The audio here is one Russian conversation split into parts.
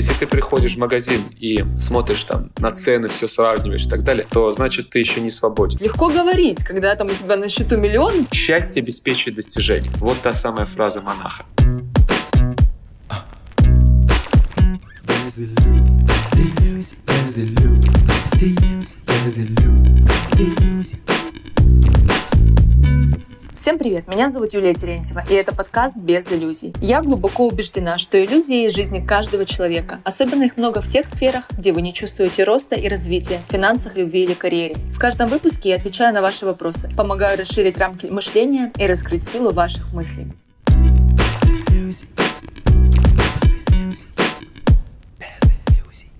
Если ты приходишь в магазин и смотришь там на цены, все сравниваешь и так далее, то значит ты еще не свободен. Легко говорить, когда там у тебя на счету миллион. Счастье обеспечивает достижение. Вот та самая фраза монаха. Всем привет, меня зовут Юлия Терентьева, и это подкаст «Без иллюзий». Я глубоко убеждена, что иллюзии есть жизни каждого человека. Особенно их много в тех сферах, где вы не чувствуете роста и развития, в финансах, любви или карьере. В каждом выпуске я отвечаю на ваши вопросы, помогаю расширить рамки мышления и раскрыть силу ваших мыслей.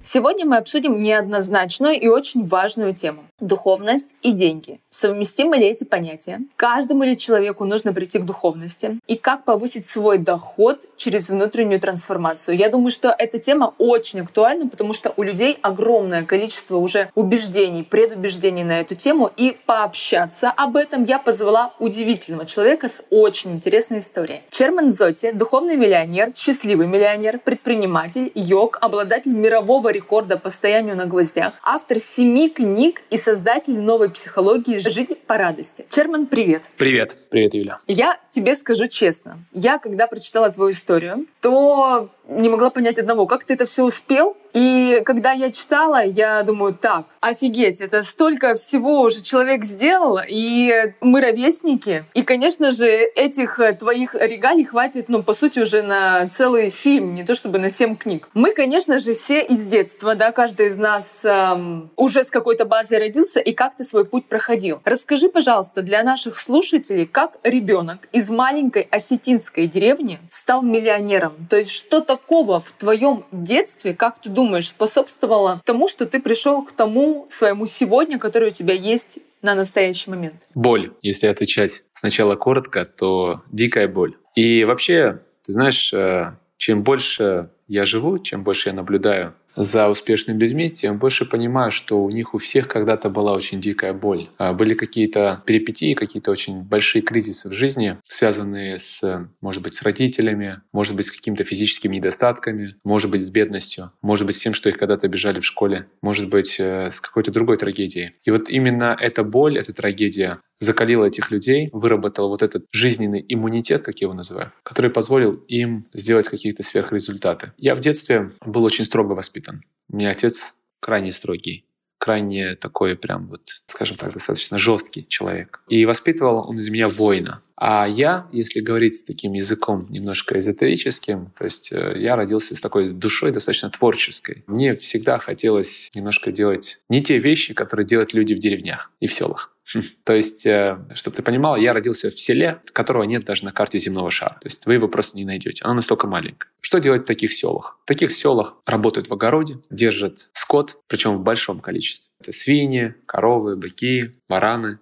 Сегодня мы обсудим неоднозначную и очень важную тему – духовность и деньги. Совместимы ли эти понятия? Каждому ли человеку нужно прийти к духовности? И как повысить свой доход через внутреннюю трансформацию? Я думаю, что эта тема очень актуальна, потому что у людей огромное количество уже убеждений, предубеждений на эту тему. И пообщаться об этом я позвала удивительного человека с очень интересной историей. Черман Зоти — духовный миллионер, счастливый миллионер, предприниматель, йог, обладатель мирового рекорда по стоянию на гвоздях, автор семи книг и создатель новой психологии «Жизнь по радости». Черман, привет! Привет! Привет, Юля! Я тебе скажу честно. Я, когда прочитала твою историю, то не могла понять одного, как ты это все успел. И когда я читала, я думаю, так, офигеть, это столько всего уже человек сделал, и мы ровесники. И, конечно же, этих э, твоих регалий хватит, ну, по сути, уже на целый фильм, не то чтобы на семь книг. Мы, конечно же, все из детства, да, каждый из нас эм, уже с какой-то базой родился и как-то свой путь проходил. Расскажи, пожалуйста, для наших слушателей, как ребенок из маленькой осетинской деревни стал миллионером. То есть что такого в твоем детстве, как ты думаешь, способствовало тому, что ты пришел к тому своему сегодня, который у тебя есть на настоящий момент? Боль. Если отвечать сначала коротко, то дикая боль. И вообще, ты знаешь, э, чем больше я живу, чем больше я наблюдаю за успешными людьми, тем больше понимаю, что у них у всех когда-то была очень дикая боль. А, были какие-то перипетии, какие-то очень большие кризисы в жизни, связанные с, может быть, с родителями, может быть, с какими-то физическими недостатками, может быть, с бедностью, может быть, с тем, что их когда-то обижали в школе, может быть, э, с какой-то другой трагедией. И вот именно эта боль, эта трагедия закалила этих людей, выработала вот этот жизненный иммунитет, как я его называю, который позволил им сделать какие-то сверхрезультаты. Я в детстве был очень строго воспитан. У меня отец крайне строгий крайне такой прям вот, скажем так, достаточно жесткий человек. И воспитывал он из меня воина. А я, если говорить таким языком немножко эзотерическим, то есть э, я родился с такой душой достаточно творческой. Мне всегда хотелось немножко делать не те вещи, которые делают люди в деревнях и в селах. То есть, э, чтобы ты понимал, я родился в селе, которого нет даже на карте земного шара. То есть вы его просто не найдете. Оно настолько маленькое. Что делать в таких селах? В таких селах работают в огороде, держат скот, причем в большом количестве. Это свиньи, коровы, быки, бараны,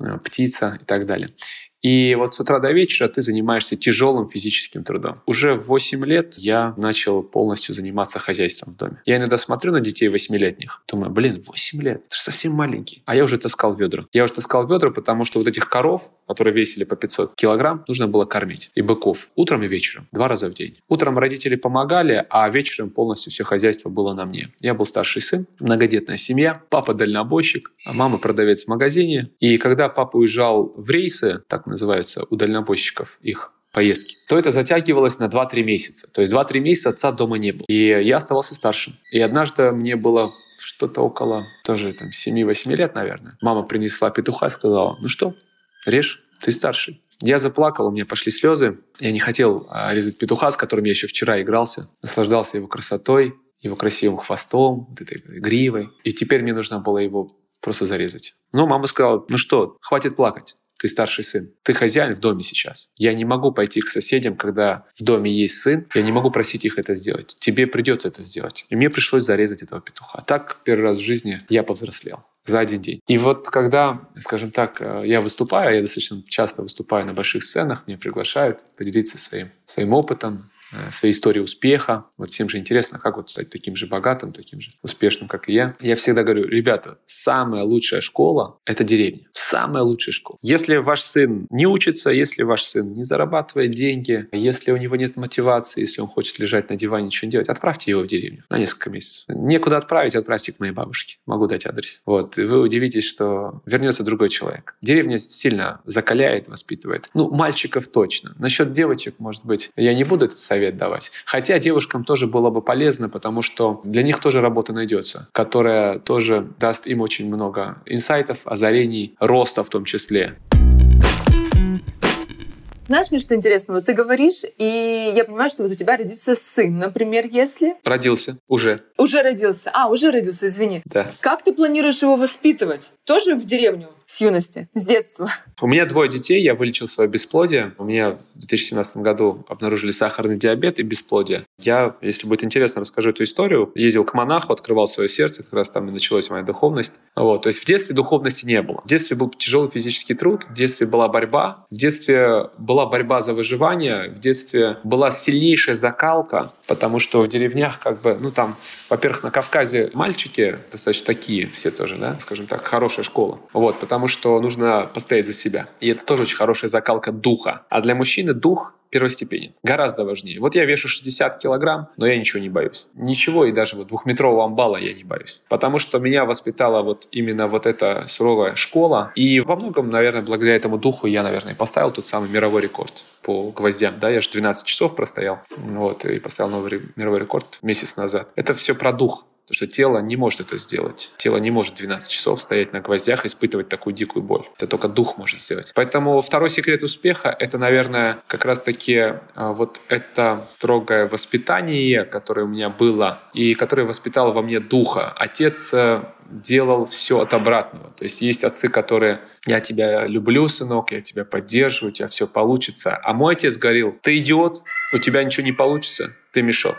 э, птица и так далее. И вот с утра до вечера ты занимаешься тяжелым физическим трудом. Уже в 8 лет я начал полностью заниматься хозяйством в доме. Я иногда смотрю на детей 8-летних, думаю, блин, 8 лет, это же совсем маленький. А я уже таскал ведра. Я уже таскал ведра, потому что вот этих коров, которые весили по 500 килограмм, нужно было кормить. И быков. Утром и вечером. Два раза в день. Утром родители помогали, а вечером полностью все хозяйство было на мне. Я был старший сын, многодетная семья, папа дальнобойщик, а мама продавец в магазине. И когда папа уезжал в рейсы, так называются у дальнобойщиков их поездки, то это затягивалось на 2-3 месяца. То есть 2-3 месяца отца дома не было. И я оставался старшим. И однажды мне было что-то около тоже там 7-8 лет, наверное. Мама принесла петуха и сказала, ну что, режь, ты старший. Я заплакал, у меня пошли слезы. Я не хотел а, резать петуха, с которым я еще вчера игрался. Наслаждался его красотой, его красивым хвостом, вот этой гривой. И теперь мне нужно было его просто зарезать. Но мама сказала, ну что, хватит плакать ты старший сын. Ты хозяин в доме сейчас. Я не могу пойти к соседям, когда в доме есть сын. Я не могу просить их это сделать. Тебе придется это сделать. И мне пришлось зарезать этого петуха. Так первый раз в жизни я повзрослел за один день. И вот когда, скажем так, э, я выступаю, я достаточно часто выступаю на больших сценах, меня приглашают поделиться своим, своим опытом, э, свои истории успеха. Вот всем же интересно, как вот стать таким же богатым, таким же успешным, как и я. Я всегда говорю, ребята, самая лучшая школа — это деревня. Самая лучшая школа. Если ваш сын не учится, если ваш сын не зарабатывает деньги, если у него нет мотивации, если он хочет лежать на диване, ничего не делать, отправьте его в деревню на несколько месяцев. Некуда отправить, отправьте к моей бабушке. Могу дать адрес. Вот. И вы удивитесь, что вернется другой человек. Деревня сильно закаляет, воспитывает. Ну, мальчиков точно. Насчет девочек, может быть, я не буду этот совет давать. Хотя девушкам тоже было бы полезно, потому что для них тоже работа найдется, которая тоже даст им очень много инсайтов, озарений, роста в том числе. Знаешь, мне что интересно? Вот ты говоришь, и я понимаю, что вот у тебя родится сын, например, если... Родился. Уже. Уже родился. А, уже родился, извини. Да. Как ты планируешь его воспитывать? Тоже в деревню? с юности, с детства? У меня двое детей, я вылечил свое бесплодие. У меня в 2017 году обнаружили сахарный диабет и бесплодие. Я, если будет интересно, расскажу эту историю. Ездил к монаху, открывал свое сердце, как раз там и началась моя духовность. Вот. То есть в детстве духовности не было. В детстве был тяжелый физический труд, в детстве была борьба, в детстве была борьба за выживание, в детстве была сильнейшая закалка, потому что в деревнях как бы, ну там, во-первых, на Кавказе мальчики достаточно такие все тоже, да, скажем так, хорошая школа. Вот, потому что нужно постоять за себя. И это тоже очень хорошая закалка духа. А для мужчины дух первостепенен. Гораздо важнее. Вот я вешу 60 килограмм, но я ничего не боюсь. Ничего, и даже вот двухметрового амбала я не боюсь. Потому что меня воспитала вот именно вот эта суровая школа. И во многом, наверное, благодаря этому духу я, наверное, поставил тот самый мировой рекорд по гвоздям. Да, я же 12 часов простоял. Вот, и поставил новый мировой рекорд месяц назад. Это все про дух. Потому что тело не может это сделать. Тело не может 12 часов стоять на гвоздях и испытывать такую дикую боль. Это только дух может сделать. Поэтому второй секрет успеха — это, наверное, как раз-таки а, вот это строгое воспитание, которое у меня было, и которое воспитало во мне духа. Отец э, делал все от обратного. То есть есть отцы, которые «я тебя люблю, сынок, я тебя поддерживаю, у тебя все получится». А мой отец говорил «ты идиот, у тебя ничего не получится, ты мешок»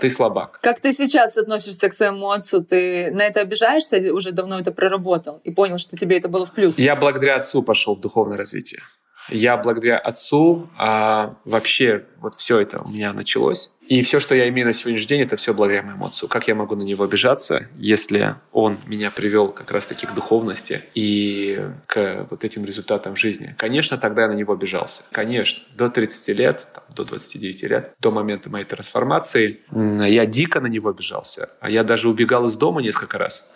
ты слабак. Как ты сейчас относишься к своему отцу? Ты на это обижаешься или уже давно это проработал и понял, что тебе это было в плюс? Я благодаря отцу пошел в духовное развитие. Я благодаря отцу а, вообще вот все это у меня началось. И все, что я имею на сегодняшний день, это все благодаря моему отцу. Как я могу на него обижаться, если он меня привел как раз-таки к духовности и к вот этим результатам жизни? Конечно, тогда я на него обижался. Конечно, до 30 лет, там, до 29 лет, до момента моей трансформации, я дико на него обижался. А я даже убегал из дома несколько раз.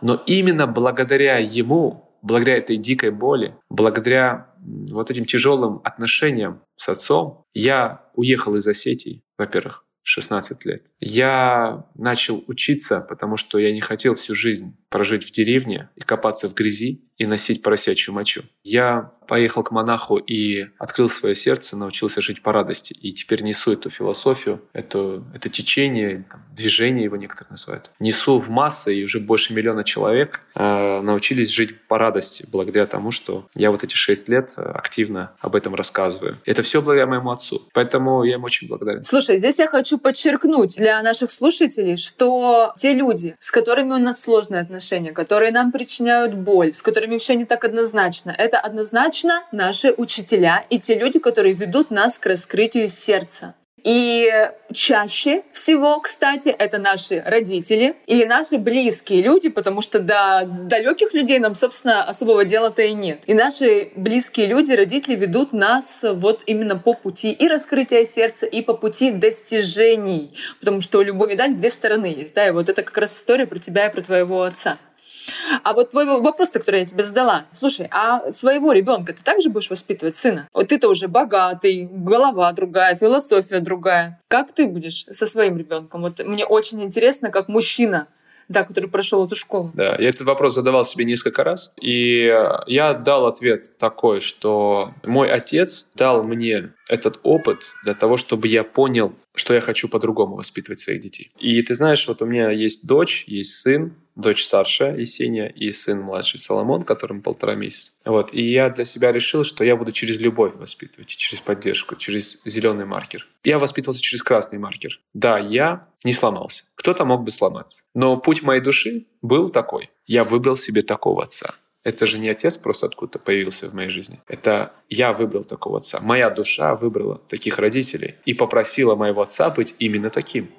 Но именно благодаря ему благодаря этой дикой боли, благодаря вот этим тяжелым отношениям с отцом, я уехал из Осетии, во-первых, в 16 лет. Я начал учиться, потому что я не хотел всю жизнь прожить в деревне и копаться в грязи и носить поросячью мочу. Я поехал к монаху и открыл свое сердце, научился жить по радости. И теперь несу эту философию, это, это течение, движение его некоторые называют. Несу в массы, и уже больше миллиона человек э, научились жить по радости, благодаря тому, что я вот эти шесть лет активно об этом рассказываю. Это все благодаря моему отцу. Поэтому я ему очень благодарен. Слушай, здесь я хочу подчеркнуть для наших слушателей, что те люди, с которыми у нас сложные отношения, которые нам причиняют боль, с которыми все не так однозначно, это однозначно наши учителя и те люди, которые ведут нас к раскрытию сердца. И чаще всего, кстати, это наши родители или наши близкие люди, потому что до далеких людей нам, собственно, особого дела-то и нет. И наши близкие люди, родители ведут нас вот именно по пути и раскрытия сердца, и по пути достижений. Потому что у любой медали две стороны есть. Да? И вот это как раз история про тебя и про твоего отца. А вот твой вопрос, который я тебе задала. Слушай, а своего ребенка ты также будешь воспитывать сына? Вот ты-то уже богатый, голова другая, философия другая. Как ты будешь со своим ребенком? Вот мне очень интересно, как мужчина да, который прошел эту школу. Да, я этот вопрос задавал себе несколько раз, и я дал ответ такой, что мой отец дал мне этот опыт для того, чтобы я понял, что я хочу по-другому воспитывать своих детей. И ты знаешь, вот у меня есть дочь, есть сын, дочь старшая Есения и сын младший Соломон, которому полтора месяца. Вот. И я для себя решил, что я буду через любовь воспитывать, через поддержку, через зеленый маркер. Я воспитывался через красный маркер. Да, я не сломался. Кто-то мог бы сломаться. Но путь моей души был такой. Я выбрал себе такого отца. Это же не отец просто откуда-то появился в моей жизни. Это я выбрал такого отца. Моя душа выбрала таких родителей и попросила моего отца быть именно таким.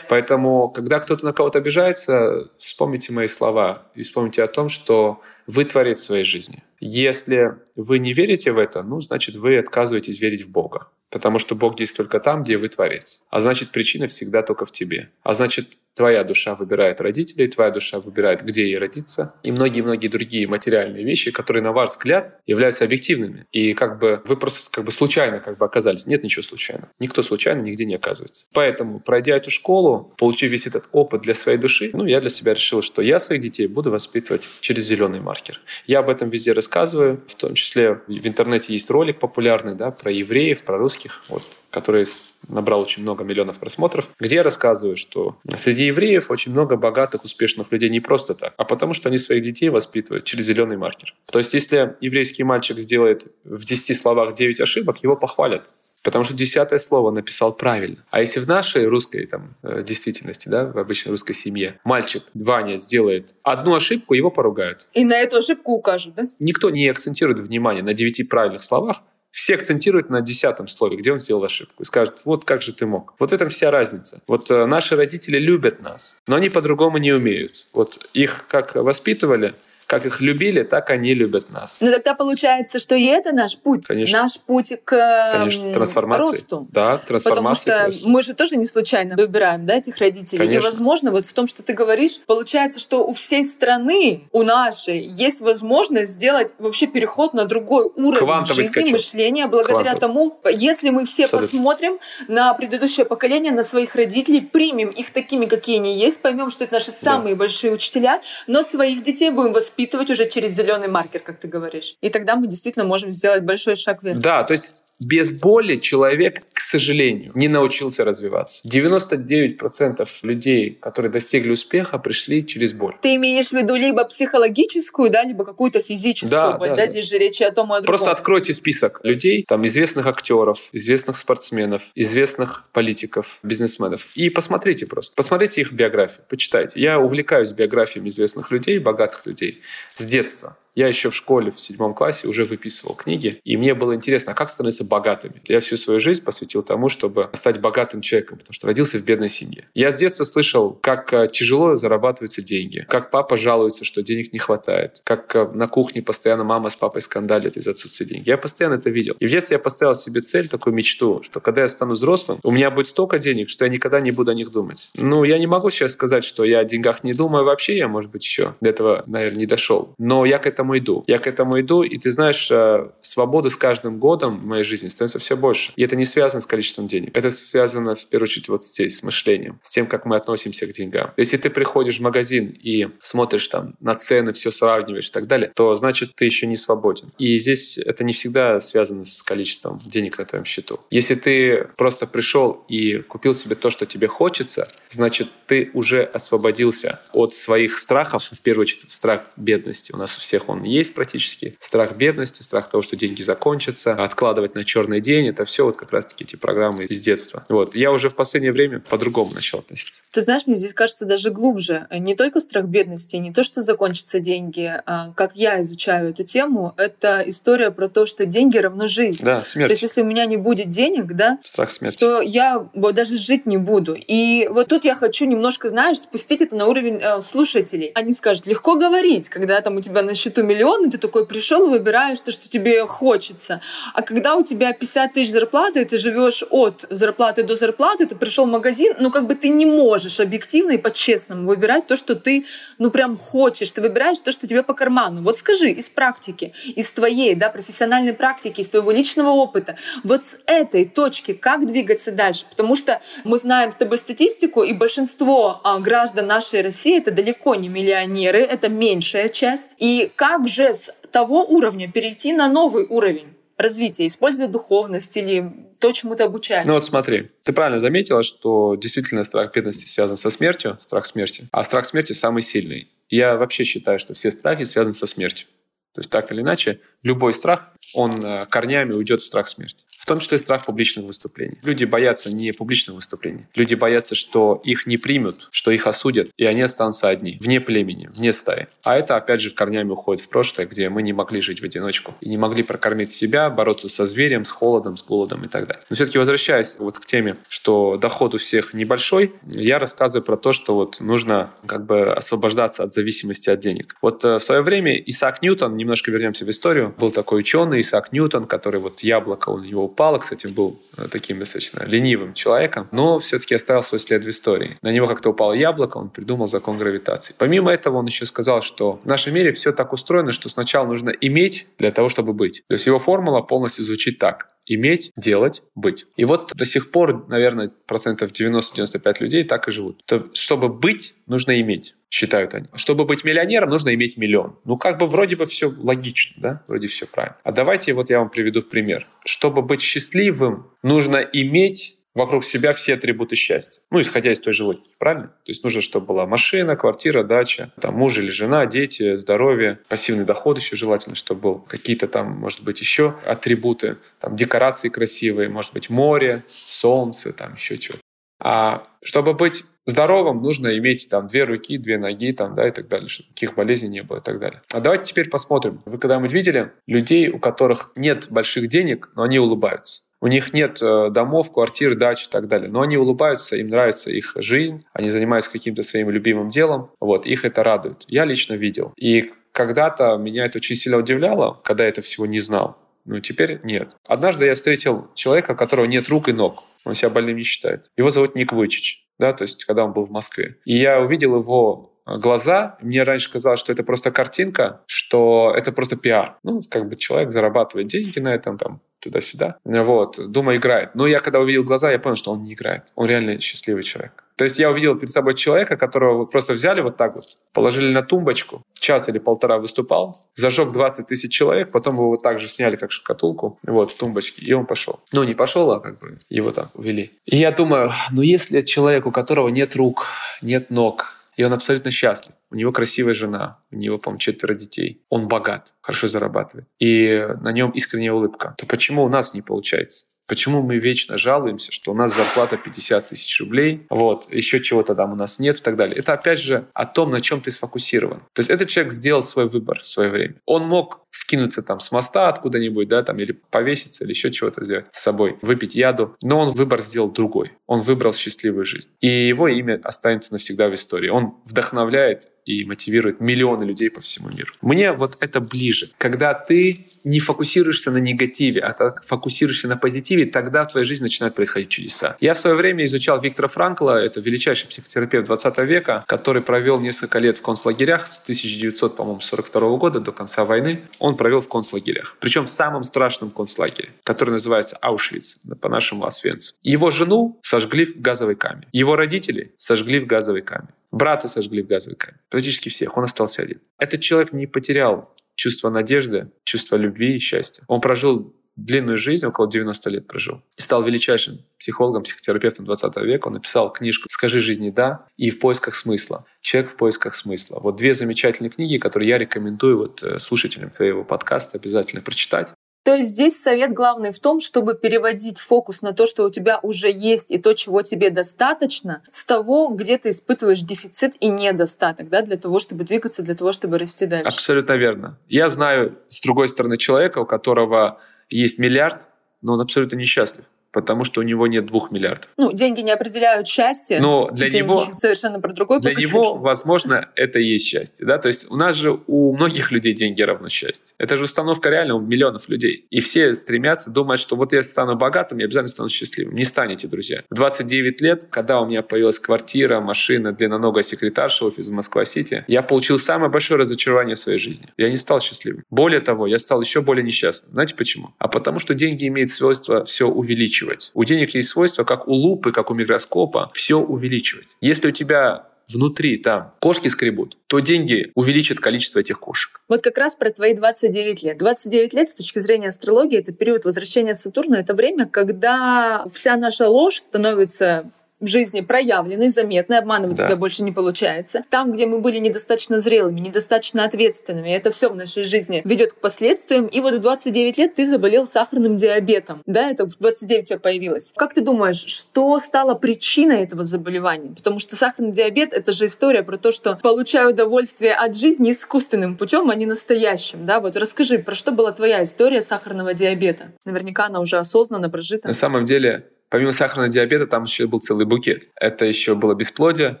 Поэтому, когда кто-то на кого-то обижается, вспомните мои слова и вспомните о том, что вы творец своей жизни. Если вы не верите в это, ну, значит, вы отказываетесь верить в Бога. Потому что Бог действует только там, где вы творец. А значит, причина всегда только в тебе. А значит, твоя душа выбирает родителей, твоя душа выбирает, где ей родиться, и многие-многие другие материальные вещи, которые, на ваш взгляд, являются объективными. И как бы вы просто как бы случайно как бы оказались. Нет ничего случайно. Никто случайно нигде не оказывается. Поэтому, пройдя эту школу, получив весь этот опыт для своей души, ну, я для себя решил, что я своих детей буду воспитывать через зеленый маркер. Я об этом везде рассказываю, в том числе в интернете есть ролик популярный, да, про евреев, про русских, вот, который набрал очень много миллионов просмотров, где я рассказываю, что среди евреев очень много богатых, успешных людей не просто так, а потому что они своих детей воспитывают через зеленый маркер. То есть если еврейский мальчик сделает в 10 словах 9 ошибок, его похвалят. Потому что десятое слово написал правильно. А если в нашей русской там, э, действительности, да, в обычной русской семье, мальчик Ваня сделает одну ошибку, его поругают. И на эту ошибку укажут, да? Никто не акцентирует внимание на девяти правильных словах, все акцентируют на десятом слове, где он сделал ошибку. И скажут, вот как же ты мог. Вот в этом вся разница. Вот э, наши родители любят нас, но они по-другому не умеют. Вот их как воспитывали, как их любили, так они любят нас. Ну тогда получается, что и это наш путь. Конечно. Наш путь к Конечно, трансформации. росту. Да, к трансформации. Потому что мы же тоже не случайно выбираем да, этих родителей. Конечно. И, возможно, вот в том, что ты говоришь, получается, что у всей страны, у нашей, есть возможность сделать вообще переход на другой уровень Квантовый жизни, скачок. мышления, благодаря Квантовый. тому, если мы все Абсолютно. посмотрим на предыдущее поколение, на своих родителей, примем их такими, какие они есть, поймем, что это наши самые большие учителя, но своих детей будем воспитывать уже через зеленый маркер, как ты говоришь. И тогда мы действительно можем сделать большой шаг вверх. Да, то есть без боли человек, к сожалению, не научился развиваться. 99% людей, которые достигли успеха, пришли через боль. Ты имеешь в виду либо психологическую, да, либо какую-то физическую Да, боль, да, да, да. здесь же речь о том, и о другом. Просто откройте список людей, там известных актеров, известных спортсменов, известных политиков, бизнесменов. И посмотрите просто. Посмотрите их биографию, почитайте. Я увлекаюсь биографиями известных людей, богатых людей с детства. Я еще в школе в седьмом классе уже выписывал книги, и мне было интересно, а как становиться богатыми. Я всю свою жизнь посвятил тому, чтобы стать богатым человеком, потому что родился в бедной семье. Я с детства слышал, как э, тяжело зарабатываются деньги, как папа жалуется, что денег не хватает, как э, на кухне постоянно мама с папой скандалят из-за отсутствия денег. Я постоянно это видел. И в детстве я поставил себе цель, такую мечту, что когда я стану взрослым, у меня будет столько денег, что я никогда не буду о них думать. Ну, я не могу сейчас сказать, что я о деньгах не думаю вообще, я, может быть, еще до этого, наверное, не дошел. Но я к этому иду. Я к этому иду, и ты знаешь, э, свободы с каждым годом в моей жизни становится все больше. И это не связано с количеством денег. Это связано, в первую очередь, вот здесь, с мышлением, с тем, как мы относимся к деньгам. Если ты приходишь в магазин и смотришь там на цены, все сравниваешь и так далее, то значит, ты еще не свободен. И здесь это не всегда связано с количеством денег на твоем счету. Если ты просто пришел и купил себе то, что тебе хочется, значит, ты уже освободился от своих страхов, в первую очередь, страх бедности. У нас у всех он есть практически. Страх бедности, страх того, что деньги закончатся, откладывать на черный день, это все вот как раз-таки эти программы из детства. Вот. Я уже в последнее время по-другому начал относиться. Ты знаешь, мне здесь кажется даже глубже. Не только страх бедности, не то, что закончатся деньги. А как я изучаю эту тему, это история про то, что деньги равно жизнь. Да, То смерть. есть, если у меня не будет денег, да, Страх смерти. то я даже жить не буду. И вот тут я хочу немножко, знаешь, спустить это на уровень э, слушателей. Они скажут, легко говорить, когда там у тебя на счету миллион, и ты такой пришел выбираешь то, что тебе хочется. А когда у тебя 50 тысяч зарплаты, и ты живешь от зарплаты до зарплаты, ты пришел в магазин, ну как бы ты не можешь объективно и по-честному выбирать то, что ты, ну прям хочешь. Ты выбираешь то, что тебе по карману. Вот скажи из практики, из твоей, да, профессиональной практики, из твоего личного опыта, вот с этой точки как двигаться дальше? Потому что мы знаем с тобой статистику, и большинство а, граждан нашей России это далеко не миллионеры, это меньшая часть. И как же с того уровня перейти на новый уровень? развития, используя духовность или то, чему ты обучаешь. Ну вот смотри, ты правильно заметила, что действительно страх бедности связан со смертью, страх смерти, а страх смерти самый сильный. Я вообще считаю, что все страхи связаны со смертью. То есть так или иначе, любой страх, он э, корнями уйдет в страх смерти. В том числе страх публичных выступлений. Люди боятся не публичных выступлений. Люди боятся, что их не примут, что их осудят, и они останутся одни, вне племени, вне стаи. А это, опять же, корнями уходит в прошлое, где мы не могли жить в одиночку и не могли прокормить себя, бороться со зверем, с холодом, с голодом и так далее. Но все-таки возвращаясь вот к теме, что доход у всех небольшой, я рассказываю про то, что вот нужно как бы освобождаться от зависимости от денег. Вот э, в свое время Исаак Ньютон, немножко вернемся в историю, был такой ученый Исаак Ньютон, который вот яблоко у него упало, кстати, был э, таким достаточно ленивым человеком, но все-таки оставил свой след в истории. На него как-то упало яблоко, он придумал закон гравитации. Помимо этого, он еще сказал, что в нашем мире все так устроено, что сначала нужно иметь для того, чтобы быть. То есть его формула полностью звучит так иметь, делать, быть. И вот до сих пор, наверное, процентов 90-95 людей так и живут. То, чтобы быть, нужно иметь считают они. Чтобы быть миллионером, нужно иметь миллион. Ну, как бы вроде бы все логично, да? Вроде все правильно. А давайте вот я вам приведу пример. Чтобы быть счастливым, нужно иметь вокруг себя все атрибуты счастья. Ну, исходя из той же логики, правильно? То есть нужно, чтобы была машина, квартира, дача, там муж или жена, дети, здоровье, пассивный доход еще желательно, чтобы был, какие-то там, может быть, еще атрибуты, там декорации красивые, может быть, море, солнце, там еще чего. А чтобы быть здоровым, нужно иметь там две руки, две ноги, там, да, и так далее, чтобы никаких болезней не было и так далее. А давайте теперь посмотрим. Вы когда-нибудь видели людей, у которых нет больших денег, но они улыбаются? У них нет э, домов, квартир, дач и так далее. Но они улыбаются, им нравится их жизнь, они занимаются каким-то своим любимым делом. Вот, их это радует. Я лично видел. И когда-то меня это очень сильно удивляло, когда я это всего не знал. Но теперь нет. Однажды я встретил человека, у которого нет рук и ног. Он себя больным не считает. Его зовут Ник Вычич. Да, то есть, когда он был в Москве. И я увидел его глаза. Мне раньше казалось, что это просто картинка, что это просто пиар. Ну, как бы человек зарабатывает деньги на этом, там, туда-сюда. Вот, думаю, играет. Но я когда увидел глаза, я понял, что он не играет. Он реально счастливый человек. То есть я увидел перед собой человека, которого просто взяли вот так вот, положили на тумбочку, час или полтора выступал, зажег 20 тысяч человек, потом его вот так же сняли, как шкатулку, вот, в тумбочке, и он пошел. Ну, не пошел, а как бы его там увели. И я думаю, ну если человек, у которого нет рук, нет ног, и он абсолютно счастлив. У него красивая жена, у него, по-моему, четверо детей. Он богат, хорошо зарабатывает. И на нем искренняя улыбка. То почему у нас не получается? Почему мы вечно жалуемся, что у нас зарплата 50 тысяч рублей, вот, еще чего-то там у нас нет и так далее. Это опять же о том, на чем ты сфокусирован. То есть этот человек сделал свой выбор в свое время. Он мог скинуться там с моста откуда-нибудь, да, там, или повеситься, или еще чего-то сделать с собой, выпить яду. Но он выбор сделал другой. Он выбрал счастливую жизнь. И его имя останется навсегда в истории. Он вдохновляет и мотивирует миллионы людей по всему миру. Мне вот это ближе. Когда ты не фокусируешься на негативе, а фокусируешься на позитиве, тогда в твоей жизни начинают происходить чудеса. Я в свое время изучал Виктора Франкла, это величайший психотерапевт 20 века, который провел несколько лет в концлагерях с 1942 года до конца войны. Он провел в концлагерях. Причем в самом страшном концлагере, который называется Аушвиц, по-нашему Освенцу. Его жену сожгли в газовой камере. Его родители сожгли в газовой камере. Брата сожгли в газовой камере. Практически всех. Он остался один. Этот человек не потерял чувство надежды, чувство любви и счастья. Он прожил длинную жизнь, около 90 лет прожил. И стал величайшим психологом, психотерапевтом 20 века. Он написал книжку «Скажи жизни да» и «В поисках смысла». «Человек в поисках смысла». Вот две замечательные книги, которые я рекомендую вот э, слушателям твоего подкаста обязательно прочитать. То есть здесь совет главный в том, чтобы переводить фокус на то, что у тебя уже есть и то, чего тебе достаточно, с того, где ты испытываешь дефицит и недостаток, да, для того, чтобы двигаться, для того, чтобы расти дальше. Абсолютно верно. Я знаю, с другой стороны, человека, у которого есть миллиард, но он абсолютно несчастлив потому что у него нет двух миллиардов. Ну, деньги не определяют счастье. Но для деньги него совершенно про другой Для него, возможно, это и есть счастье. Да? То есть у нас же у многих людей деньги равно счастье. Это же установка реально у миллионов людей. И все стремятся, думать, что вот я стану богатым, я обязательно стану счастливым. Не станете, друзья. В 29 лет, когда у меня появилась квартира, машина, длинноногая секретарша, офис в Москва-Сити, я получил самое большое разочарование в своей жизни. Я не стал счастливым. Более того, я стал еще более несчастным. Знаете почему? А потому что деньги имеют свойство все увеличивать увеличивать. У денег есть свойство, как у лупы, как у микроскопа, все увеличивать. Если у тебя внутри там кошки скребут, то деньги увеличат количество этих кошек. Вот как раз про твои 29 лет. 29 лет с точки зрения астрологии — это период возвращения Сатурна, это время, когда вся наша ложь становится в жизни проявленный, заметный, обманывать Да. себя больше не получается. Там, где мы были недостаточно зрелыми, недостаточно ответственными, это все в нашей жизни ведет к последствиям. И вот в 29 лет ты заболел сахарным диабетом. Да, это в 29 у тебя появилось. Как ты думаешь, что стало причиной этого заболевания? Потому что сахарный диабет — это же история про то, что получаю удовольствие от жизни искусственным путем, а не настоящим. Да, вот расскажи, про что была твоя история сахарного диабета? Наверняка она уже осознанно прожита. На самом деле, помимо сахарного диабета, там еще был целый букет. Это еще было бесплодие,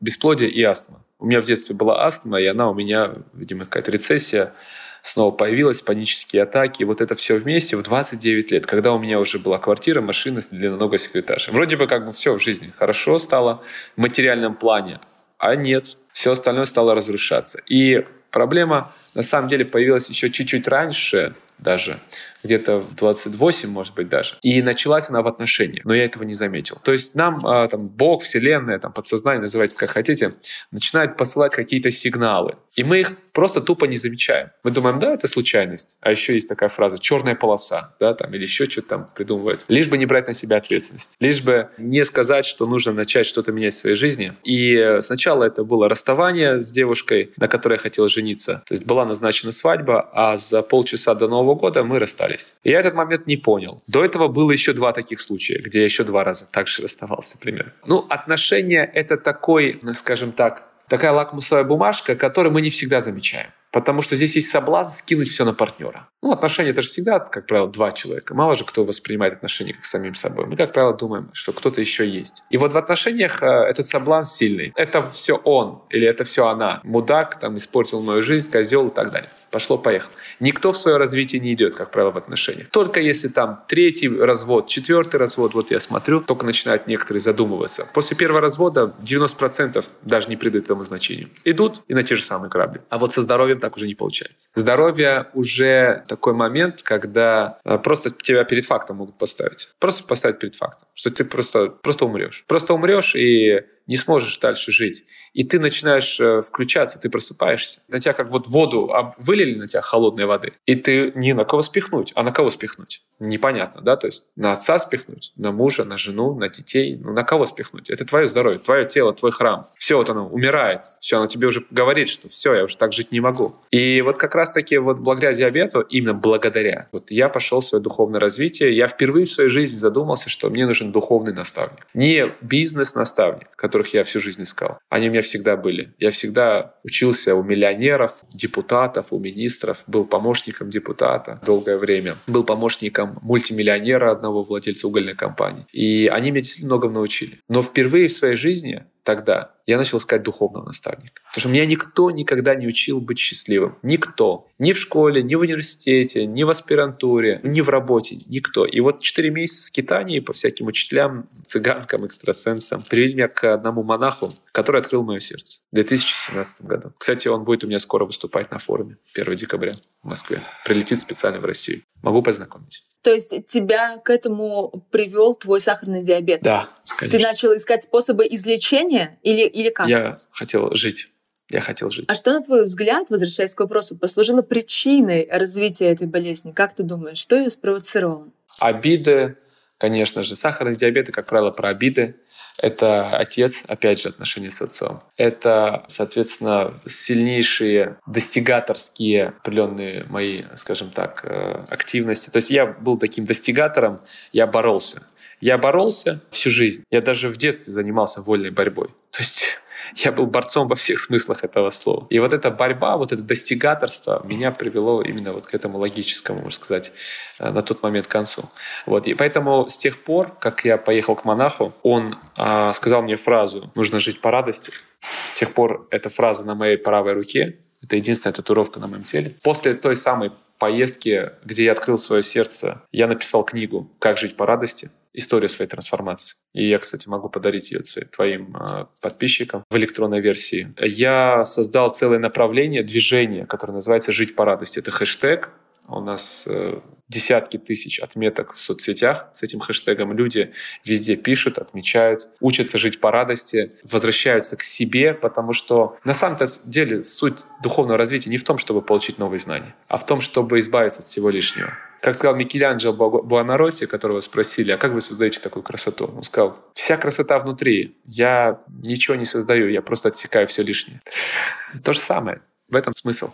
бесплодие и астма. У меня в детстве была астма, и она у меня, видимо, какая-то рецессия снова появилась, панические атаки. Вот это все вместе в 29 лет, когда у меня уже была квартира, машина с длинноногой этаж. Вроде бы как бы все в жизни хорошо стало в материальном плане, а нет, все остальное стало разрушаться. И проблема на самом деле появилась еще чуть-чуть раньше, даже где-то в 28, может быть, даже. И началась она в отношениях, но я этого не заметил. То есть нам а, там Бог, Вселенная, там подсознание, называйте как хотите, начинает посылать какие-то сигналы. И мы их просто тупо не замечаем. Мы думаем, да, это случайность. А еще есть такая фраза «черная полоса», да, там, или еще что-то там придумывают. Лишь бы не брать на себя ответственность. Лишь бы не сказать, что нужно начать что-то менять в своей жизни. И сначала это было расставание с девушкой, на которой я хотел жениться. То есть была назначена свадьба, а за полчаса до Нового года мы расстались. И я этот момент не понял. До этого было еще два таких случая, где я еще два раза так же расставался примерно. Ну, отношения — это такой, ну, скажем так, такая лакмусовая бумажка, которую мы не всегда замечаем. Потому что здесь есть соблазн скинуть все на партнера. Ну, отношения это же всегда, как правило, два человека. Мало же кто воспринимает отношения как самим собой. Мы, как правило, думаем, что кто-то еще есть. И вот в отношениях э, этот соблазн сильный. Это все он или это все она. Мудак, там, испортил мою жизнь, козел и так далее. Пошло-поехало. Никто в свое развитие не идет, как правило, в отношениях. Только если там третий развод, четвертый развод, вот я смотрю, только начинают некоторые задумываться. После первого развода 90% даже не придают этому значению. Идут и на те же самые корабли. А вот со здоровьем так уже не получается. Здоровье уже такой момент, когда э, просто тебя перед фактом могут поставить. Просто поставить перед фактом, что ты просто, просто умрешь. Просто умрешь и не сможешь дальше жить. И ты начинаешь э, включаться, ты просыпаешься. На тебя как вот воду вылили на тебя холодной воды, и ты не на кого спихнуть, а на кого спихнуть? Непонятно, да? То есть на отца спихнуть, на мужа, на жену, на детей. Ну, на кого спихнуть? Это твое здоровье, твое тело, твой храм. Все вот оно умирает. Все, оно тебе уже говорит, что все, я уже так жить не могу. И вот как раз-таки вот благодаря диабету, именно благодаря, вот я пошел в свое духовное развитие. Я впервые в своей жизни задумался, что мне нужен духовный наставник. Не бизнес-наставник, которых я всю жизнь искал. Они у меня всегда были. Я всегда учился у миллионеров, депутатов, у министров, был помощником депутата долгое время, был помощником мультимиллионера одного владельца угольной компании. И они меня действительно многому научили. Но впервые в своей жизни тогда я начал искать духовного наставника. Потому что меня никто никогда не учил быть счастливым. Никто. Ни в школе, ни в университете, ни в аспирантуре, ни в работе. Никто. И вот 4 месяца скитаний по всяким учителям, цыганкам, экстрасенсам привели меня к одному монаху, который открыл мое сердце в 2017 году. Кстати, он будет у меня скоро выступать на форуме 1 декабря в Москве. Прилетит специально в Россию. Могу познакомить. То есть тебя к этому привел твой сахарный диабет? Да, Ты конечно. начал искать способы излечения или, или как? Я хотел жить. Я хотел жить. А что, на твой взгляд, возвращаясь к вопросу, послужило причиной развития этой болезни? Как ты думаешь, что ее спровоцировало? Обиды, конечно же. Сахарный диабет, как правило, про обиды. Это отец, опять же, отношения с отцом. Это, соответственно, сильнейшие достигаторские определенные мои, скажем так, э, активности. То есть я был таким достигатором, я боролся. Я боролся всю жизнь. Я даже в детстве занимался вольной борьбой. То есть я был борцом во всех смыслах этого слова. И вот эта борьба, вот это достигаторство меня привело именно вот к этому логическому, можно сказать, э, на тот момент концу. Вот. И поэтому с тех пор, как я поехал к монаху, он а, сказал мне фразу «нужно жить по радости». С тех пор эта фраза на моей правой руке. Это единственная татуировка на моем теле. После той самой поездки, где я открыл свое сердце, я написал книгу «Как жить по радости» историю своей трансформации. И я, кстати, могу подарить ее твоим э, подписчикам в электронной версии. Я создал целое направление, движение, которое называется «Жить по радости». Это хэштег. У нас э, десятки тысяч отметок в соцсетях с этим хэштегом. Люди везде пишут, отмечают, учатся жить по радости, возвращаются к себе, потому что на самом-то деле суть духовного развития не в том, чтобы получить новые знания, а в том, чтобы избавиться от всего лишнего. Как сказал Микеланджело Буонаротти, которого спросили, а как вы создаете такую красоту? Он сказал, вся красота внутри. Я ничего не создаю, я просто отсекаю все лишнее. То же самое. В этом смысл.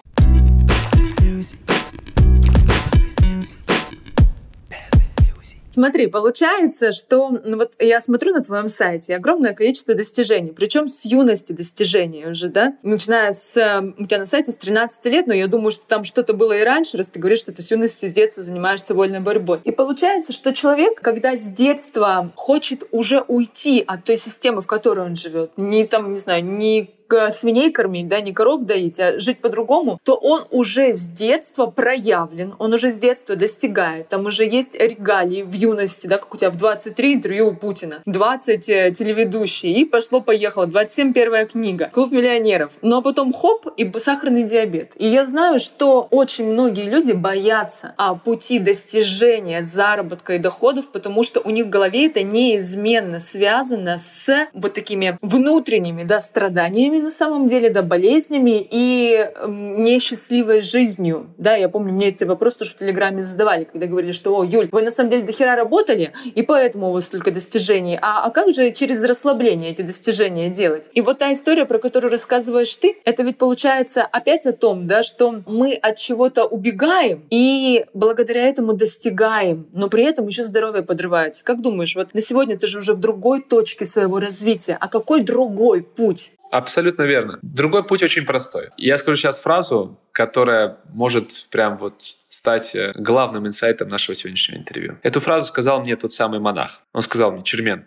Смотри, получается, что ну вот я смотрю на твоем сайте огромное количество достижений, причем с юности достижений уже, да? Начиная с... Эм, у тебя на сайте с 13 лет, но я думаю, что там что-то было и раньше, раз ты говоришь, что ты с юности, с детства занимаешься вольной борьбой. И получается, что человек, когда с детства хочет уже уйти от той системы, в которой он живет, не там, не знаю, не свиней кормить, да, не коров доить, а жить по-другому, то он уже с детства проявлен, он уже с детства достигает. Там уже есть регалии в юности, да, как у тебя в 23 интервью у Путина, 20 э, телеведущие, и пошло-поехало, 27 первая книга, клуб миллионеров. Ну а потом хоп, и сахарный диабет. И я знаю, что очень многие люди боятся а, пути достижения заработка и доходов, потому что у них в голове это неизменно связано с вот такими внутренними да, страданиями, на самом деле, да, болезнями и несчастливой жизнью. Да, я помню, мне эти вопросы тоже в Телеграме задавали, когда говорили, что, о, Юль, вы на самом деле дохера работали, и поэтому у вас столько достижений. А, а как же через расслабление эти достижения делать? И вот та история, про которую рассказываешь ты, это ведь получается опять о том, да, что мы от чего-то убегаем и благодаря этому достигаем, но при этом еще здоровье подрывается. Как думаешь, вот на сегодня ты же уже в другой точке своего развития, а какой другой путь? Абсолютно верно. Другой путь очень простой. Я скажу сейчас фразу, которая может прям вот стать э, главным инсайтом нашего сегодняшнего интервью. Эту фразу сказал мне тот самый монах. Он сказал мне, Чермен,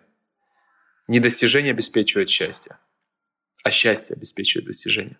не достижение обеспечивает счастье, а счастье обеспечивает достижение.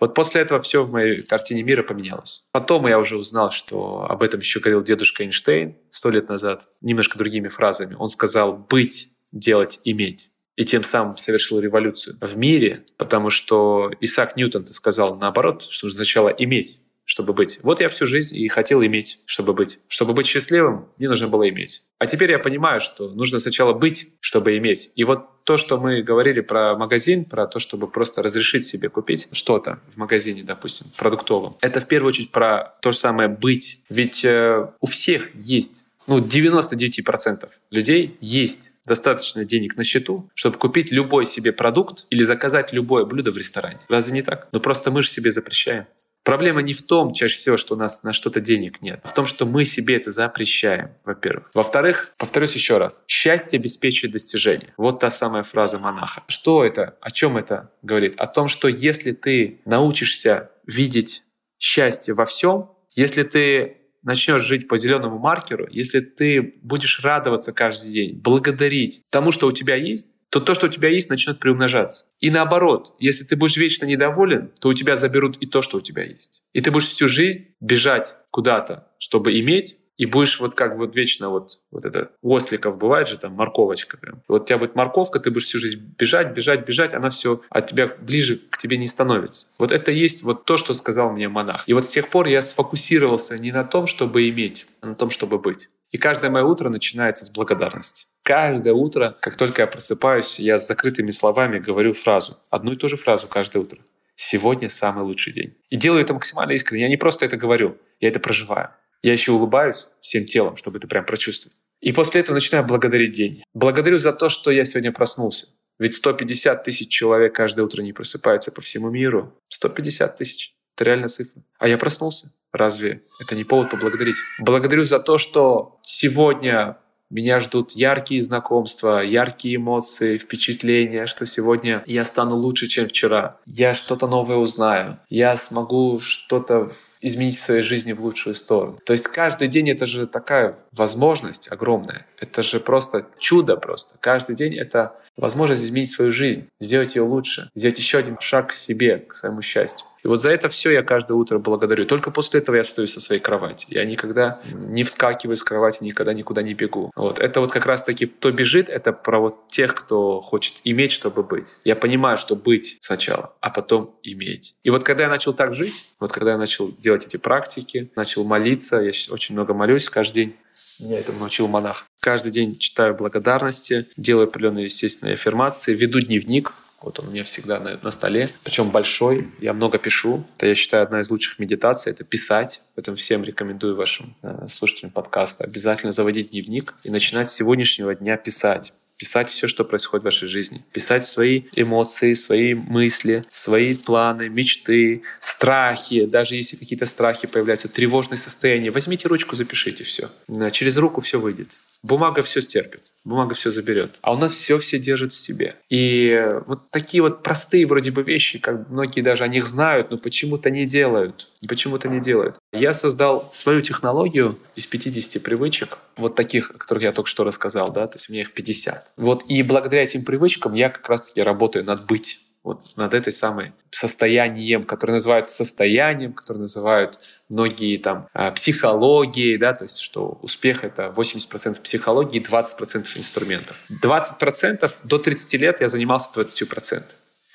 Вот после этого все в моей картине мира поменялось. Потом я уже узнал, что об этом еще говорил дедушка Эйнштейн сто лет назад, немножко другими фразами. Он сказал «быть, делать, иметь» и тем самым совершил революцию в мире, потому что Исаак Ньютон сказал наоборот, что нужно сначала иметь, чтобы быть. Вот я всю жизнь и хотел иметь, чтобы быть. Чтобы быть счастливым, мне нужно было иметь. А теперь я понимаю, что нужно сначала быть, чтобы иметь. И вот то, что мы говорили про магазин, про то, чтобы просто разрешить себе купить что-то в магазине, допустим, продуктовом, это в первую очередь про то же самое быть. Ведь э, у всех есть ну, 99% людей есть достаточно денег на счету, чтобы купить любой себе продукт или заказать любое блюдо в ресторане. Разве не так? Но просто мы же себе запрещаем. Проблема не в том, чаще всего, что у нас на что-то денег нет, а в том, что мы себе это запрещаем, во-первых. Во-вторых, повторюсь еще раз, счастье обеспечивает достижение. Вот та самая фраза монаха. Что это? О чем это говорит? О том, что если ты научишься видеть счастье во всем, если ты начнешь жить по зеленому маркеру, если ты будешь радоваться каждый день, благодарить тому, что у тебя есть, то то, что у тебя есть, начнет приумножаться. И наоборот, если ты будешь вечно недоволен, то у тебя заберут и то, что у тебя есть. И ты будешь всю жизнь бежать куда-то, чтобы иметь, и будешь вот как вот вечно вот, вот это осликов бывает же там морковочка прям. Вот у тебя будет морковка, ты будешь всю жизнь бежать, бежать, бежать, она все от тебя ближе к тебе не становится. Вот это есть вот то, что сказал мне монах. И вот с тех пор я сфокусировался не на том, чтобы иметь, а на том, чтобы быть. И каждое мое утро начинается с благодарности. Каждое утро, как только я просыпаюсь, я с закрытыми словами говорю фразу, одну и ту же фразу каждое утро. Сегодня самый лучший день. И делаю это максимально искренне. Я не просто это говорю, я это проживаю. Я еще улыбаюсь всем телом, чтобы это прям прочувствовать. И после этого начинаю благодарить день. Благодарю за то, что я сегодня проснулся. Ведь 150 тысяч человек каждое утро не просыпается по всему миру. 150 тысяч. Это реально цифра. А я проснулся. Разве это не повод поблагодарить? Благодарю за то, что сегодня меня ждут яркие знакомства, яркие эмоции, впечатления, что сегодня я стану лучше, чем вчера. Я что-то новое узнаю. Я смогу что-то изменить в своей жизни в лучшую сторону. То есть каждый день это же такая возможность огромная. Это же просто чудо просто. Каждый день это возможность изменить свою жизнь, сделать ее лучше, сделать еще один шаг к себе, к своему счастью. И вот за это все я каждое утро благодарю. Только после этого я встаю со своей кровати. Я никогда не вскакиваю с кровати, никогда никуда не бегу. Вот. Это вот как раз-таки кто бежит, это про вот тех, кто хочет иметь, чтобы быть. Я понимаю, что быть сначала, а потом иметь. И вот когда я начал так жить, вот когда я начал делать эти практики, начал молиться, я очень много молюсь каждый день, меня этому научил монах. Каждый день читаю благодарности, делаю определенные естественные аффирмации, веду дневник, Вот он у меня всегда на, на столе, причем большой. Я много пишу. Это, я считаю, одна из лучших медитаций — это писать. Поэтому всем рекомендую вашим э, слушателям подкаста обязательно заводить дневник и начинать с сегодняшнего дня писать писать все, что происходит в вашей жизни, писать свои эмоции, свои мысли, свои планы, мечты, страхи, даже если какие-то страхи появляются, тревожные состояния, возьмите ручку, запишите все. Через руку все выйдет. Бумага все стерпит, бумага все заберет. А у нас все все держит в себе. И вот такие вот простые вроде бы вещи, как многие даже о них знают, но почему-то не делают. Почему-то не делают. Я создал свою технологию из 50 привычек, вот таких, о которых я только что рассказал, да, то есть у меня их 50. Вот и благодаря этим привычкам я как раз-таки работаю над быть вот над этой самой состоянием, которое называют состоянием, которое называют многие там а, психологией, да, то есть что успех — это 80% психологии, 20% инструментов. 20% до 30 лет я занимался 20%.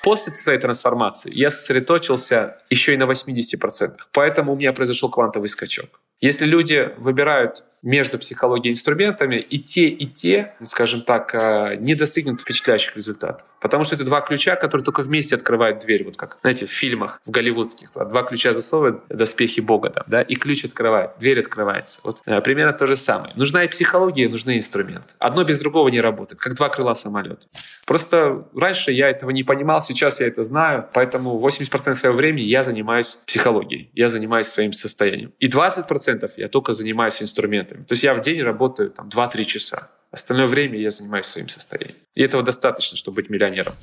После своей трансформации я сосредоточился еще и на 80%. Поэтому у меня произошел квантовый скачок. Если люди выбирают между психологией и инструментами, и те, и те, скажем так, э, не достигнут впечатляющих результатов. Потому что это два ключа, которые только вместе открывают дверь. Вот как, знаете, в фильмах, в голливудских. Два ключа засовывают, доспехи Бога там, да, и ключ открывает, дверь открывается. Вот э, примерно то же самое. Нужна и психология, нужны инструменты. Одно без другого не работает, как два крыла самолета. Просто раньше я этого не понимал, сейчас я это знаю, поэтому 80% своего времени я занимаюсь психологией, я занимаюсь своим состоянием. И 20% я только занимаюсь инструментами клиентами. То есть я в день работаю там 2-3 часа. Остальное время я занимаюсь своим состоянием. И этого достаточно, чтобы быть миллионером.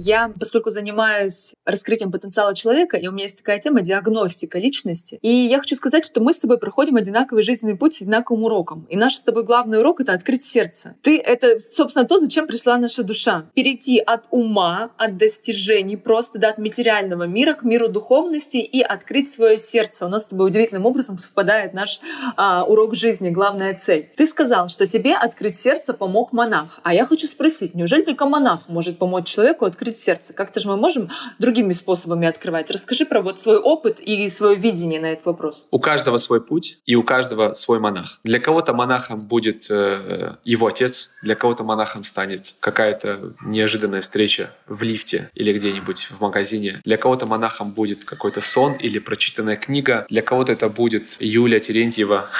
Я, поскольку занимаюсь раскрытием потенциала человека, и у меня есть такая тема диагностика личности, и я хочу сказать, что мы с тобой проходим одинаковый жизненный путь с одинаковым уроком. И наш с тобой главный урок — это открыть сердце. Ты — это, собственно, то, зачем пришла наша душа. Перейти от ума, от достижений, просто да, от материального мира к миру духовности и открыть свое сердце. У нас с тобой удивительным образом совпадает наш а, урок жизни, главная цель. Ты сказал, что тебе открыть сердце помог монах. А я хочу спросить, неужели только монах может помочь человеку открыть открыть сердце. Как-то же мы можем другими способами открывать. Расскажи про вот свой опыт и свое видение на этот вопрос. У каждого свой путь и у каждого свой монах. Для кого-то монахом будет э, его отец, для кого-то монахом станет какая-то неожиданная встреча в лифте или где-нибудь в магазине. Для кого-то монахом будет какой-то сон или прочитанная книга. Для кого-то это будет Юля Терентьева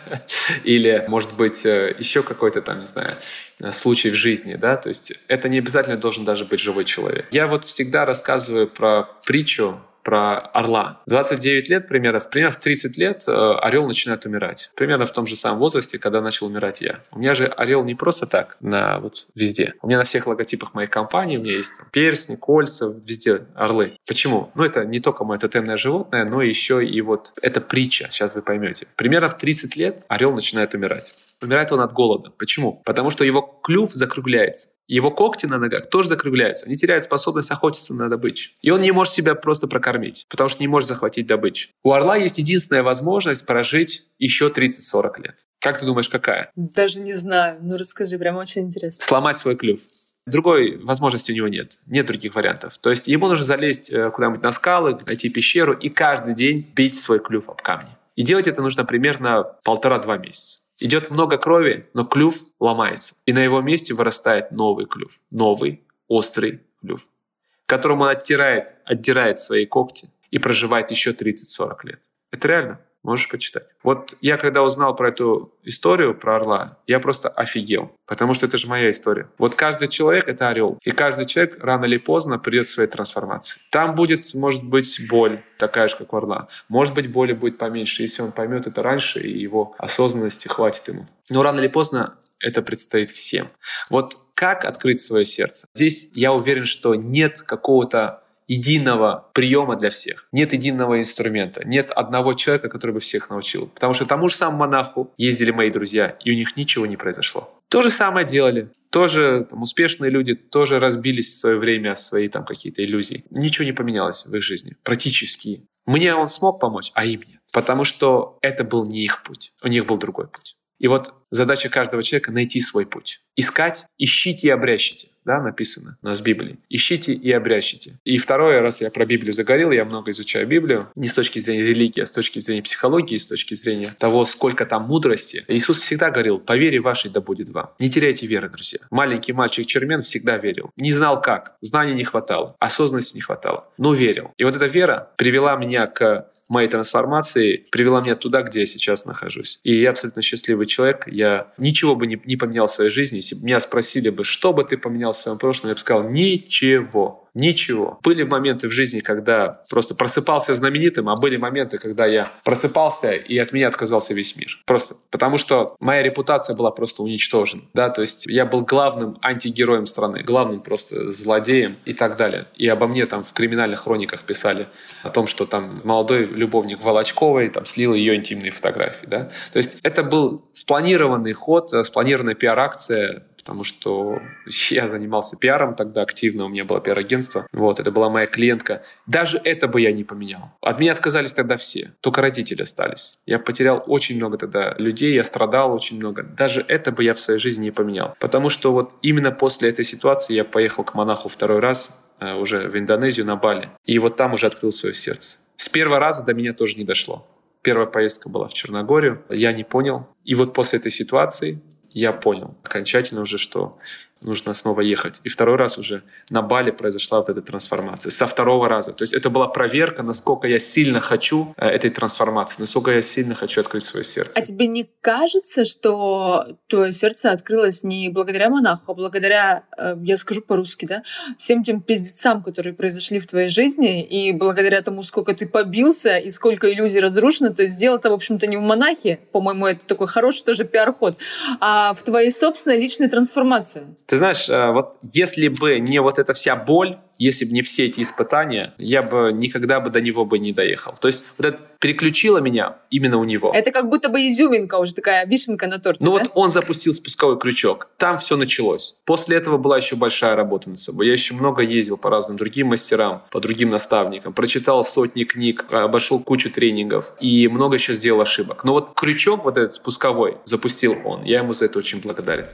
или, может быть, э, еще какой-то там, не знаю, случай в жизни, да, то есть это не обязательно должен даже быть живой человек. Я вот всегда рассказываю про притчу про орла. 29 лет примерно, примерно в 30 лет э, орел начинает умирать. Примерно в том же самом возрасте, когда начал умирать я. У меня же орел не просто так на вот везде. У меня на всех логотипах моей компании у меня есть там, перстни, кольца, везде орлы. Почему? Ну, это не только мое тотемное животное, но еще и вот эта притча, сейчас вы поймете. Примерно в 30 лет орел начинает умирать. Умирает он от голода. Почему? Потому что его клюв закругляется. Его когти на ногах тоже закругляются. Они теряют способность охотиться на добычу. И он не может себя просто прокормить, потому что не может захватить добычу. У орла есть единственная возможность прожить еще 30-40 лет. Как ты думаешь, какая? Даже не знаю. Ну расскажи, прям очень интересно. Сломать свой клюв. Другой возможности у него нет. Нет других вариантов. То есть ему нужно залезть э, куда-нибудь на скалы, найти пещеру и каждый день бить свой клюв об камни. И делать это нужно примерно полтора-два месяца. Идет много крови, но клюв ломается. И на его месте вырастает новый клюв. Новый, острый клюв, которому он оттирает, отдирает свои когти и проживает еще 30-40 лет. Это реально. Можешь почитать. Вот я когда узнал про эту историю, про орла, я просто офигел. Потому что это же моя история. Вот каждый человек — это орел. И каждый человек рано или поздно придет к своей трансформации. Там будет, может быть, боль, такая же, как у орла. Может быть, боли будет поменьше, если он поймет это раньше, и его осознанности хватит ему. Но рано или поздно это предстоит всем. Вот как открыть свое сердце? Здесь я уверен, что нет какого-то единого приема для всех. Нет единого инструмента. Нет одного человека, который бы всех научил. Потому что тому же самому монаху ездили мои друзья, и у них ничего не произошло. То же самое делали. Тоже там, успешные люди тоже разбились в свое время свои там какие-то иллюзии. Ничего не поменялось в их жизни. Практически. Мне он смог помочь, а им нет. Потому что это был не их путь. У них был другой путь. И вот Задача каждого человека — найти свой путь. Искать, ищите и обрящите да, написано у нас в Библии. Ищите и обрящите. И второе, раз я про Библию загорел, я много изучаю Библию, не с точки зрения религии, а с точки зрения психологии, с точки зрения того, сколько там мудрости. Иисус всегда говорил, по вере вашей да будет вам. Не теряйте веры, друзья. Маленький мальчик Чермен всегда верил. Не знал как, знаний не хватало, осознанности не хватало, но верил. И вот эта вера привела меня к моей трансформации, привела меня туда, где я сейчас нахожусь. И я абсолютно счастливый человек. Я ничего бы не, не поменял в своей жизни. Если бы меня спросили бы, что бы ты поменял в своем прошлом, я бы сказал ничего. Ничего. Были моменты в жизни, когда просто просыпался знаменитым, а были моменты, когда я просыпался, и от меня отказался весь мир. Просто потому что моя репутация была просто уничтожена. Да? То есть я был главным антигероем страны, главным просто злодеем и так далее. И обо мне там в криминальных хрониках писали о том, что там молодой любовник Волочковой там слил ее интимные фотографии. Да? То есть это был спланированный ход, э, спланированная пиар-акция потому что я занимался пиаром тогда активно, у меня было пиар-агентство. Вот, это была моя клиентка. Даже это бы я не поменял. От меня отказались тогда все, только родители остались. Я потерял очень много тогда людей, я страдал очень много. Даже это бы я в своей жизни не поменял. Потому что вот именно после этой ситуации я поехал к монаху второй раз, э, уже в Индонезию, на Бали. И вот там уже открыл свое сердце. С первого раза до меня тоже не дошло. Первая поездка была в Черногорию, я не понял. И вот после этой ситуации я понял окончательно уже, что нужно снова ехать. И второй раз уже на Бали произошла вот эта трансформация. Со второго раза. То есть это была проверка, насколько я сильно хочу э, этой трансформации, насколько я сильно хочу открыть свое сердце. А тебе не кажется, что твое сердце открылось не благодаря монаху, а благодаря, э, я скажу по-русски, да, всем тем пиздецам, которые произошли в твоей жизни, и благодаря тому, сколько ты побился и сколько иллюзий разрушено, то есть дело-то, в общем-то, не в монахе, по-моему, это такой хороший тоже пиар-ход, а в твоей собственной личной трансформации. Ты знаешь, э, вот если бы не вот эта вся боль, если бы не все эти испытания, я бы никогда бы до него бы не доехал. То есть вот это переключило меня именно у него. Это как будто бы изюминка уже такая, вишенка на торте. Ну да? вот он запустил спусковой крючок. Там все началось. После этого была еще большая работа над собой. Я еще много ездил по разным другим мастерам, по другим наставникам, прочитал сотни книг, обошел кучу тренингов и много еще сделал ошибок. Но вот крючок вот этот спусковой запустил он. Я ему за это очень благодарен.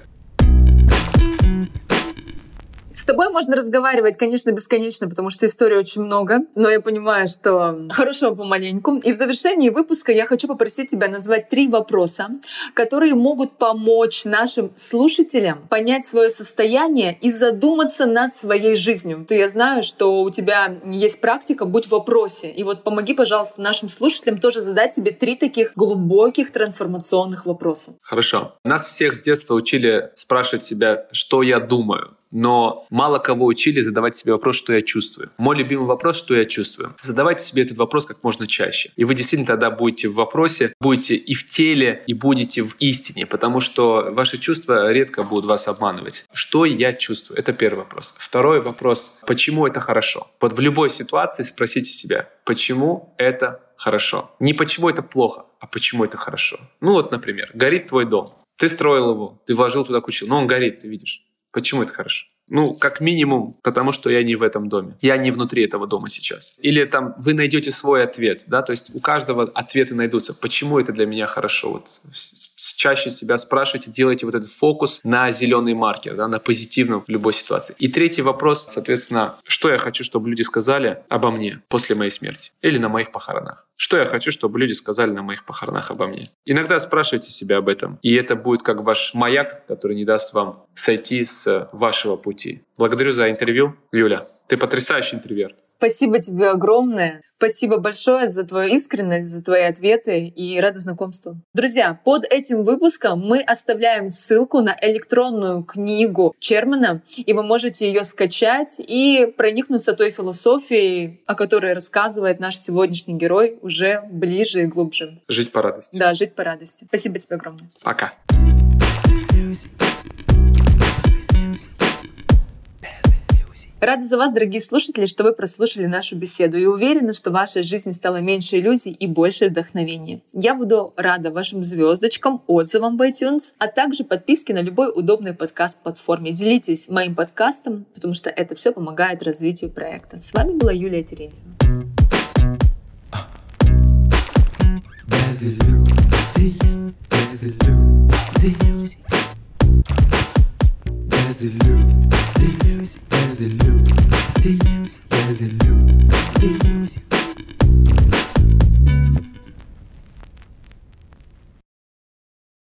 С тобой можно разговаривать, конечно, бесконечно, потому что истории очень много, но я понимаю, что хорошего помаленьку. И в завершении выпуска я хочу попросить тебя назвать три вопроса, которые могут помочь нашим слушателям понять свое состояние и задуматься над своей жизнью. Ты, я знаю, что у тебя есть практика «Будь в вопросе». И вот помоги, пожалуйста, нашим слушателям тоже задать себе три таких глубоких трансформационных вопроса. Хорошо. Нас всех с детства учили спрашивать себя, что я думаю но мало кого учили задавать себе вопрос, что я чувствую. Мой любимый вопрос, что я чувствую. Задавайте себе этот вопрос как можно чаще. И вы действительно тогда будете в вопросе, будете и в теле, и будете в истине, потому что ваши чувства редко будут вас обманывать. Что я чувствую? Это первый вопрос. Второй вопрос, почему это хорошо? Вот в любой ситуации спросите себя, почему это хорошо? Не почему это плохо, а почему это хорошо. Ну вот, например, горит твой дом. Ты строил его, ты вложил туда кучу, но он горит, ты видишь. Почему это хорошо? Ну, как минимум, потому что я не в этом доме. Я не внутри этого дома сейчас. Или там вы найдете свой ответ, да, то есть у каждого ответы найдутся. Почему это для меня хорошо? Вот чаще себя спрашивайте, делайте вот этот фокус на зеленый маркер, да, на позитивном в любой ситуации. И третий вопрос, соответственно, что я хочу, чтобы люди сказали обо мне после моей смерти или на моих похоронах? Что я хочу, чтобы люди сказали на моих похоронах обо мне? Иногда спрашивайте себя об этом, и это будет как ваш маяк, который не даст вам сойти с вашего пути. Благодарю за интервью, Юля. Ты потрясающий интервьюер. Спасибо тебе огромное. Спасибо большое за твою искренность, за твои ответы и рада знакомству. Друзья, под этим выпуском мы оставляем ссылку на электронную книгу Чермана, и вы можете ее скачать и проникнуться той философией, о которой рассказывает наш сегодняшний герой уже ближе и глубже. Жить по радости. Да, жить по радости. Спасибо тебе огромное. Пока. Рада за вас, дорогие слушатели, что вы прослушали нашу беседу и уверена, что ваша жизнь стала меньше иллюзий и больше вдохновения. Я буду рада вашим звездочкам, отзывам в iTunes, а также подписке на любой удобный подкаст-платформе. Делитесь моим подкастом, потому что это все помогает развитию проекта. С вами была Юлия Терентьева. Без иллюзий, без иллюзий Без иллюзий, без иллюзий Без иллюзий